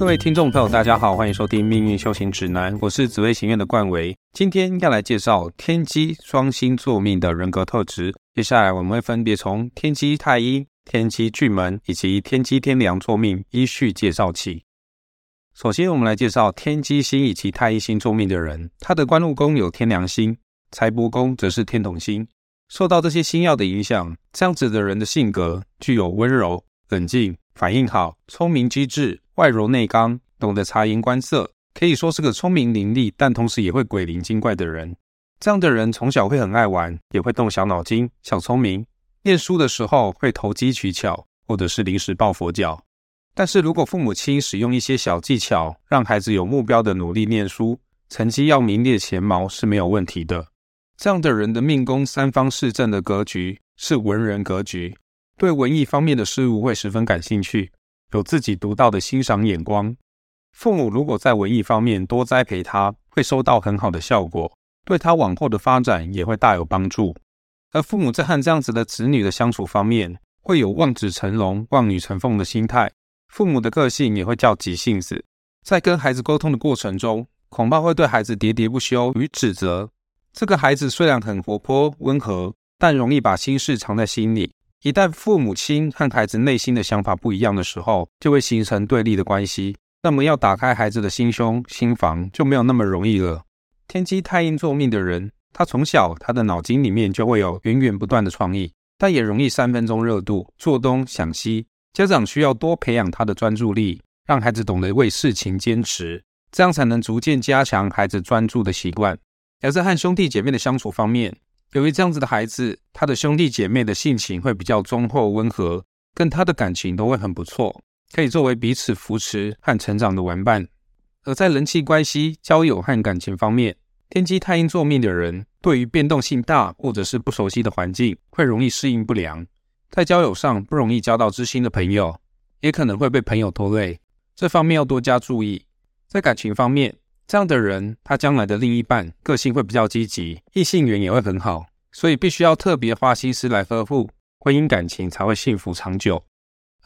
各位听众朋友，大家好，欢迎收听《命运修行指南》，我是紫薇行院的冠维。今天要来介绍天机双星座命的人格特质。接下来我们会分别从天机太阴、天机巨门以及天机天梁座命依序介绍起。首先，我们来介绍天机星以及太阴星座命的人，他的官禄宫有天梁星，财帛宫则是天同星。受到这些星耀的影响，这样子的人的性格具有温柔、冷静、反应好、聪明机智。外柔内刚，懂得察言观色，可以说是个聪明伶俐，但同时也会鬼灵精怪的人。这样的人从小会很爱玩，也会动小脑筋、小聪明。念书的时候会投机取巧，或者是临时抱佛脚。但是如果父母亲使用一些小技巧，让孩子有目标的努力念书，成绩要名列前茅是没有问题的。这样的人的命宫三方四正的格局是文人格局，对文艺方面的事物会十分感兴趣。有自己独到的欣赏眼光，父母如果在文艺方面多栽培他，会收到很好的效果，对他往后的发展也会大有帮助。而父母在和这样子的子女的相处方面，会有望子成龙、望女成凤的心态。父母的个性也会较急性子，在跟孩子沟通的过程中，恐怕会对孩子喋喋不休与指责。这个孩子虽然很活泼温和，但容易把心事藏在心里。一旦父母亲和孩子内心的想法不一样的时候，就会形成对立的关系。那么要打开孩子的心胸、心房就没有那么容易了。天机太阴座命的人，他从小他的脑筋里面就会有源源不断的创意，但也容易三分钟热度，做东想西。家长需要多培养他的专注力，让孩子懂得为事情坚持，这样才能逐渐加强孩子专注的习惯。而在和兄弟姐妹的相处方面，由于这样子的孩子，他的兄弟姐妹的性情会比较忠厚温和，跟他的感情都会很不错，可以作为彼此扶持和成长的玩伴。而在人际关系、交友和感情方面，天机太阴座命的人，对于变动性大或者是不熟悉的环境，会容易适应不良。在交友上不容易交到知心的朋友，也可能会被朋友拖累，这方面要多加注意。在感情方面，这样的人，他将来的另一半个性会比较积极，异性缘也会很好，所以必须要特别花心思来呵护，婚姻感情才会幸福长久。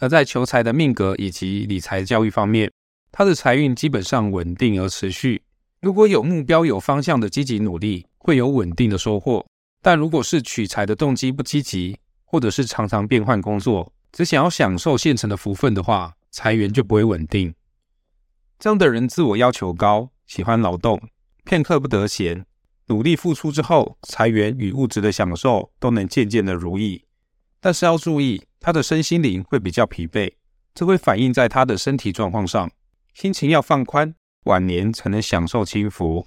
而在求财的命格以及理财教育方面，他的财运基本上稳定而持续。如果有目标、有方向的积极努力，会有稳定的收获；但如果是取财的动机不积极，或者是常常变换工作，只想要享受现成的福分的话，财源就不会稳定。这样的人自我要求高。喜欢劳动，片刻不得闲，努力付出之后，财源与物质的享受都能渐渐的如意。但是要注意，他的身心灵会比较疲惫，这会反映在他的身体状况上。心情要放宽，晚年才能享受清福。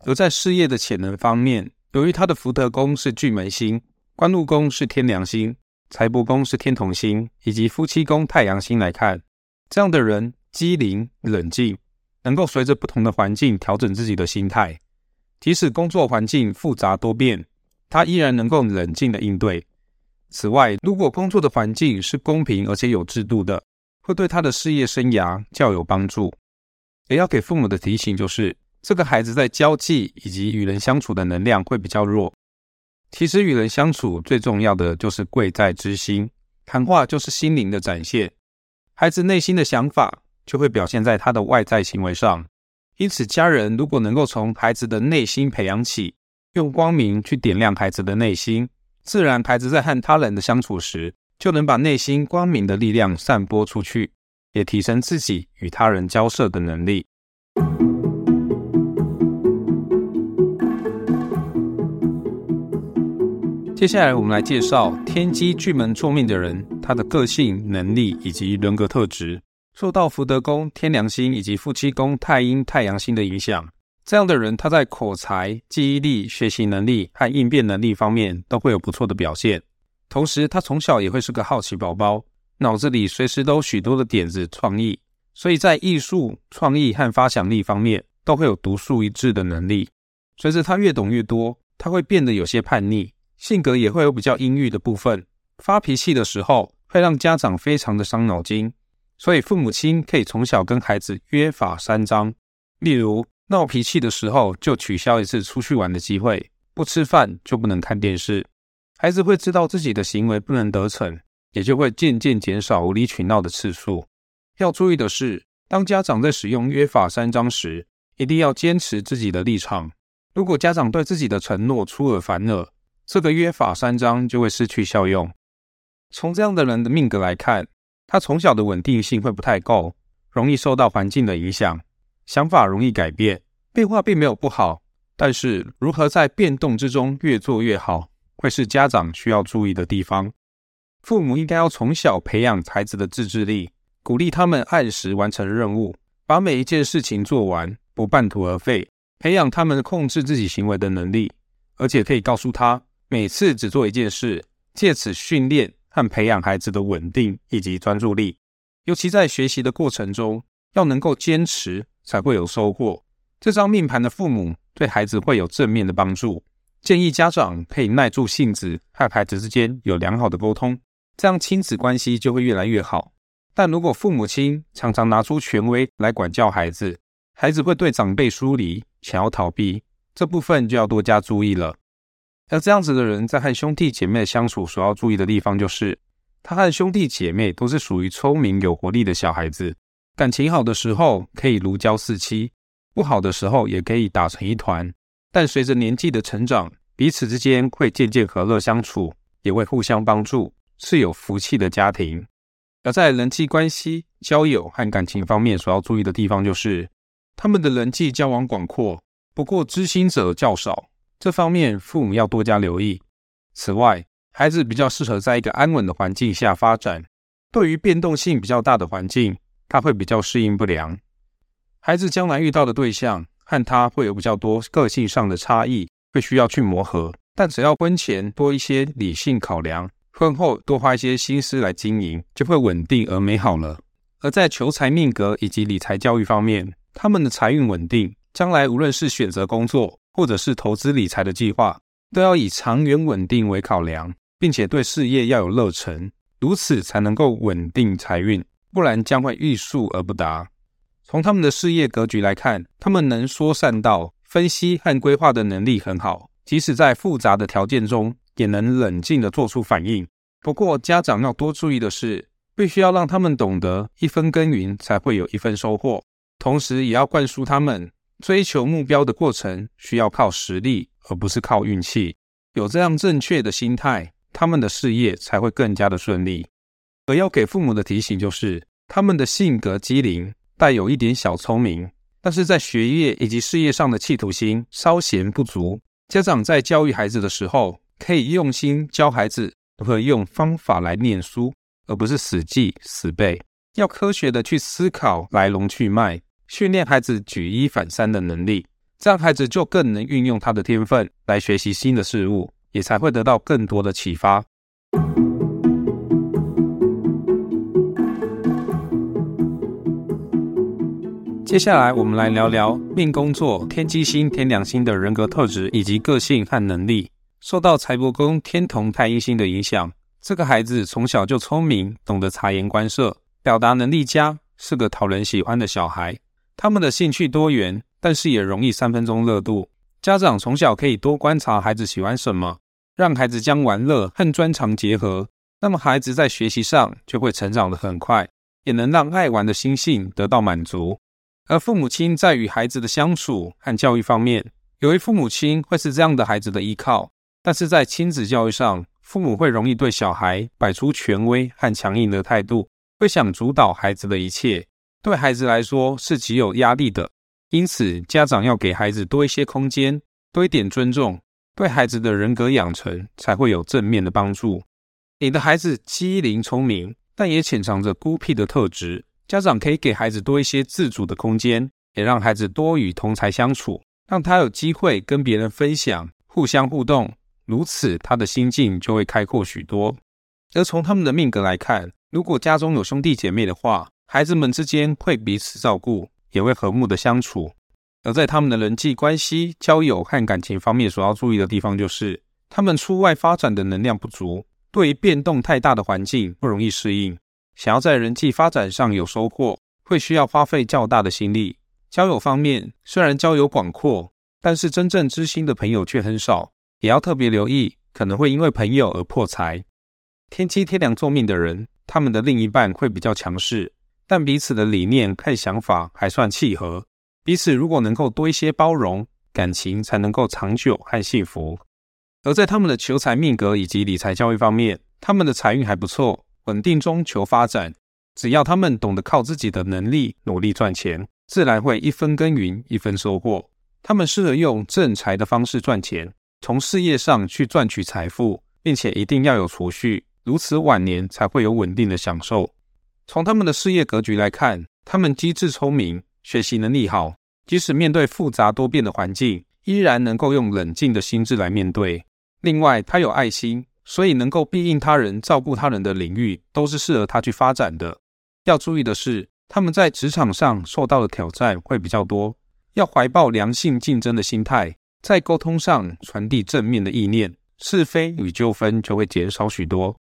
而在事业的潜能方面，由于他的福德宫是巨门星，官禄宫是天梁星，财帛宫是天同星，以及夫妻宫太阳星来看，这样的人机灵冷静。能够随着不同的环境调整自己的心态，即使工作环境复杂多变，他依然能够冷静的应对。此外，如果工作的环境是公平而且有制度的，会对他的事业生涯较有帮助。也要给父母的提醒就是，这个孩子在交际以及与人相处的能量会比较弱。其实与人相处最重要的就是贵在知心，谈话就是心灵的展现，孩子内心的想法。就会表现在他的外在行为上，因此家人如果能够从孩子的内心培养起，用光明去点亮孩子的内心，自然孩子在和他人的相处时，就能把内心光明的力量散播出去，也提升自己与他人交涉的能力。接下来我们来介绍天机巨门座命的人，他的个性、能力以及人格特质。受到福德宫天梁星以及夫妻宫太阴太阳星的影响，这样的人他在口才、记忆力、学习能力和应变能力方面都会有不错的表现。同时，他从小也会是个好奇宝宝，脑子里随时都有许多的点子创意，所以在艺术创意和发想力方面都会有独树一帜的能力。随着他越懂越多，他会变得有些叛逆，性格也会有比较阴郁的部分，发脾气的时候会让家长非常的伤脑筋。所以，父母亲可以从小跟孩子约法三章，例如闹脾气的时候就取消一次出去玩的机会，不吃饭就不能看电视。孩子会知道自己的行为不能得逞，也就会渐渐减少无理取闹的次数。要注意的是，当家长在使用约法三章时，一定要坚持自己的立场。如果家长对自己的承诺出尔反尔，这个约法三章就会失去效用。从这样的人的命格来看，他从小的稳定性会不太够，容易受到环境的影响，想法容易改变。变化并没有不好，但是如何在变动之中越做越好，会是家长需要注意的地方。父母应该要从小培养孩子的自制力，鼓励他们按时完成任务，把每一件事情做完，不半途而废。培养他们控制自己行为的能力，而且可以告诉他，每次只做一件事，借此训练和培养孩子的稳定以及专注力。尤其在学习的过程中，要能够坚持，才会有收获。这张命盘的父母对孩子会有正面的帮助。建议家长可以耐住性子，和孩子之间有良好的沟通，这样亲子关系就会越来越好。但如果父母亲常常拿出权威来管教孩子，孩子会对长辈疏离。想要逃避这部分就要多加注意了。而这样子的人在和兄弟姐妹相处，所要注意的地方就是，他和兄弟姐妹都是属于聪明有活力的小孩子，感情好的时候可以如胶似漆，不好的时候也可以打成一团。但随着年纪的成长，彼此之间会渐渐和乐相处，也会互相帮助，是有福气的家庭。而在人际关系、交友和感情方面，所要注意的地方就是。他们的人际交往广阔，不过知心者较少，这方面父母要多加留意。此外，孩子比较适合在一个安稳的环境下发展，对于变动性比较大的环境，他会比较适应不良。孩子将来遇到的对象和他会有比较多个性上的差异，会需要去磨合。但只要婚前多一些理性考量，婚后多花一些心思来经营，就会稳定而美好了。而在求财命格以及理财教育方面，他们的财运稳定，将来无论是选择工作或者是投资理财的计划，都要以长远稳定为考量，并且对事业要有热忱，如此才能够稳定财运，不然将会欲速而不达。从他们的事业格局来看，他们能说善道、分析和规划的能力很好，即使在复杂的条件中，也能冷静地做出反应。不过，家长要多注意的是，必须要让他们懂得一分耕耘才会有一分收获。同时，也要灌输他们追求目标的过程需要靠实力，而不是靠运气。有这样正确的心态，他们的事业才会更加的顺利。而要给父母的提醒就是，他们的性格机灵，带有一点小聪明，但是在学业以及事业上的企图心稍嫌不足。家长在教育孩子的时候，可以用心教孩子如何用方法来念书，而不是死记死背。要科学的去思考来龙去脉。训练孩子举一反三的能力，这样孩子就更能运用他的天分来学习新的事物，也才会得到更多的启发。接下来，我们来聊聊命宫座天机星、天梁星的人格特质以及个性和能力。受到财帛宫天同太阴星的影响，这个孩子从小就聪明，懂得察言观色，表达能力佳，是个讨人喜欢的小孩。他们的兴趣多元，但是也容易三分钟热度。家长从小可以多观察孩子喜欢什么，让孩子将玩乐和专长结合，那么孩子在学习上就会成长得很快，也能让爱玩的心性得到满足。而父母亲在与孩子的相处和教育方面，有一父母亲会是这样的孩子的依靠，但是在亲子教育上，父母会容易对小孩摆出权威和强硬的态度，会想主导孩子的一切。对孩子来说是极有压力的，因此家长要给孩子多一些空间，多一点尊重，对孩子的人格养成才会有正面的帮助。你的孩子机灵聪明，但也潜藏着孤僻的特质，家长可以给孩子多一些自主的空间，也让孩子多与同才相处，让他有机会跟别人分享，互相互动，如此他的心境就会开阔许多。而从他们的命格来看，如果家中有兄弟姐妹的话，孩子们之间会彼此照顾，也会和睦的相处。而在他们的人际关系、交友和感情方面，所要注意的地方就是，他们出外发展的能量不足，对于变动太大的环境不容易适应。想要在人际发展上有收获，会需要花费较大的心力。交友方面，虽然交友广阔，但是真正知心的朋友却很少，也要特别留意，可能会因为朋友而破财。天机天梁座命的人，他们的另一半会比较强势。但彼此的理念和想法还算契合。彼此如果能够多一些包容，感情才能够长久和幸福。而在他们的求财命格以及理财教育方面，他们的财运还不错，稳定中求发展。只要他们懂得靠自己的能力努力赚钱，自然会一分耕耘一分收获。他们适合用正财的方式赚钱，从事业上去赚取财富，并且一定要有储蓄，如此晚年才会有稳定的享受。从他们的事业格局来看，他们机智聪明，学习能力好，即使面对复杂多变的环境，依然能够用冷静的心智来面对。另外，他有爱心，所以能够庇应他人、照顾他人的领域，都是适合他去发展的。要注意的是，他们在职场上受到的挑战会比较多，要怀抱良性竞争的心态，在沟通上传递正面的意念，是非与纠纷就会减少许多。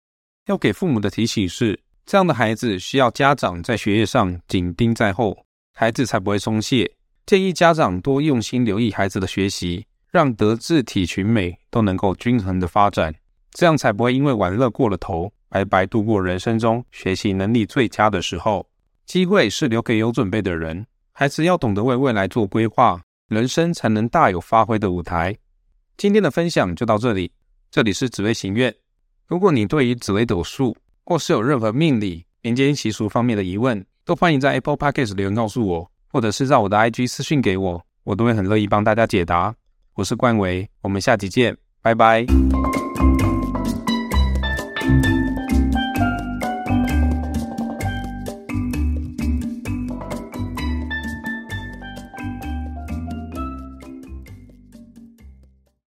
要给父母的提醒是，这样的孩子需要家长在学业上紧盯在后，孩子才不会松懈。建议家长多用心留意孩子的学习，让德智体群美都能够均衡的发展，这样才不会因为玩乐过了头。白白度过人生中学习能力最佳的时候，机会是留给有准备的人。孩子要懂得为未来做规划，人生才能大有发挥的舞台。今天的分享就到这里，这里是紫薇行院。如果你对于紫微斗数或是有任何命理、民间习俗方面的疑问，都欢迎在 Apple Podcast 留言告诉我，或者是在我的 IG 私讯给我，我都会很乐意帮大家解答。我是冠维，我们下集见，拜拜。